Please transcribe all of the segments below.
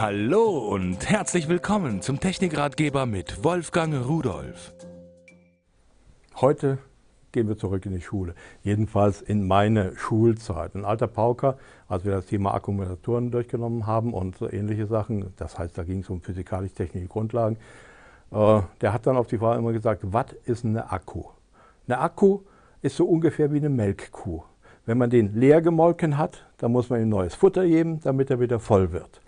Hallo und herzlich willkommen zum Technikratgeber mit Wolfgang Rudolf. Heute gehen wir zurück in die Schule. Jedenfalls in meine Schulzeit. Ein alter Pauker, als wir das Thema Akkumulatoren durchgenommen haben und so ähnliche Sachen, das heißt, da ging es um physikalisch-technische Grundlagen, äh, der hat dann auf die Frage immer gesagt, was ist eine Akku? Eine Akku ist so ungefähr wie eine Melkkuh. Wenn man den leer gemolken hat, dann muss man ihm neues Futter geben, damit er wieder voll wird.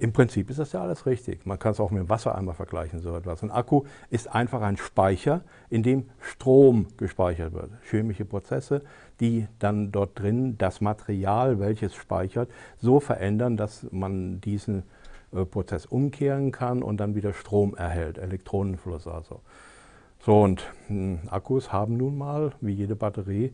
Im Prinzip ist das ja alles richtig. Man kann es auch mit dem Wassereimer vergleichen, so etwas. Ein Akku ist einfach ein Speicher, in dem Strom gespeichert wird. Chemische Prozesse, die dann dort drin das Material, welches speichert, so verändern, dass man diesen äh, Prozess umkehren kann und dann wieder Strom erhält, Elektronenfluss also. So und hm, Akkus haben nun mal, wie jede Batterie,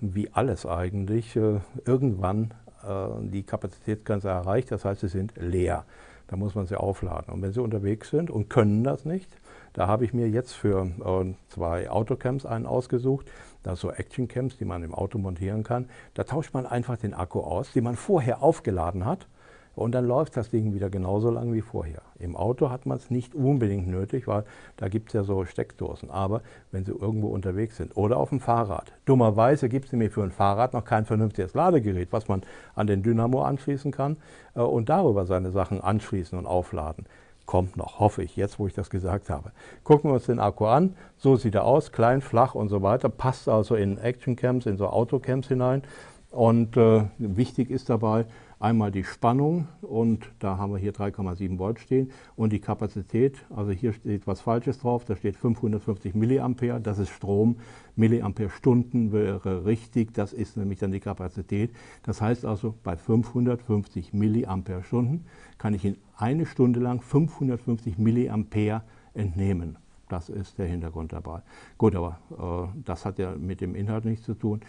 wie alles eigentlich, äh, irgendwann äh, die Kapazitätsgrenze erreicht, das heißt, sie sind leer. Da muss man sie aufladen. Und wenn Sie unterwegs sind und können das nicht, da habe ich mir jetzt für äh, zwei Autocamps einen ausgesucht. Das sind so Action-Camps, die man im Auto montieren kann. Da tauscht man einfach den Akku aus, den man vorher aufgeladen hat und dann läuft das Ding wieder genauso lang wie vorher. Im Auto hat man es nicht unbedingt nötig, weil da gibt es ja so Steckdosen. Aber wenn Sie irgendwo unterwegs sind oder auf dem Fahrrad, dummerweise gibt es nämlich für ein Fahrrad noch kein vernünftiges Ladegerät, was man an den Dynamo anschließen kann äh, und darüber seine Sachen anschließen und aufladen. Kommt noch, hoffe ich, jetzt wo ich das gesagt habe. Gucken wir uns den Akku an. So sieht er aus, klein, flach und so weiter. Passt also in Action-Camps, in so Autocamps hinein. Und äh, wichtig ist dabei einmal die Spannung und da haben wir hier 3,7 Volt stehen und die Kapazität, also hier steht was Falsches drauf, da steht 550 Milliampere, das ist Strom, Milliampere Stunden wäre richtig, das ist nämlich dann die Kapazität. Das heißt also bei 550 Milliampere Stunden kann ich in eine Stunde lang 550 Milliampere entnehmen. Das ist der Hintergrund dabei. Gut, aber äh, das hat ja mit dem Inhalt nichts zu tun.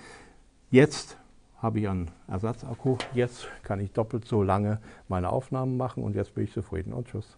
Jetzt habe ich einen Ersatzakku. Jetzt kann ich doppelt so lange meine Aufnahmen machen und jetzt bin ich zufrieden und tschüss.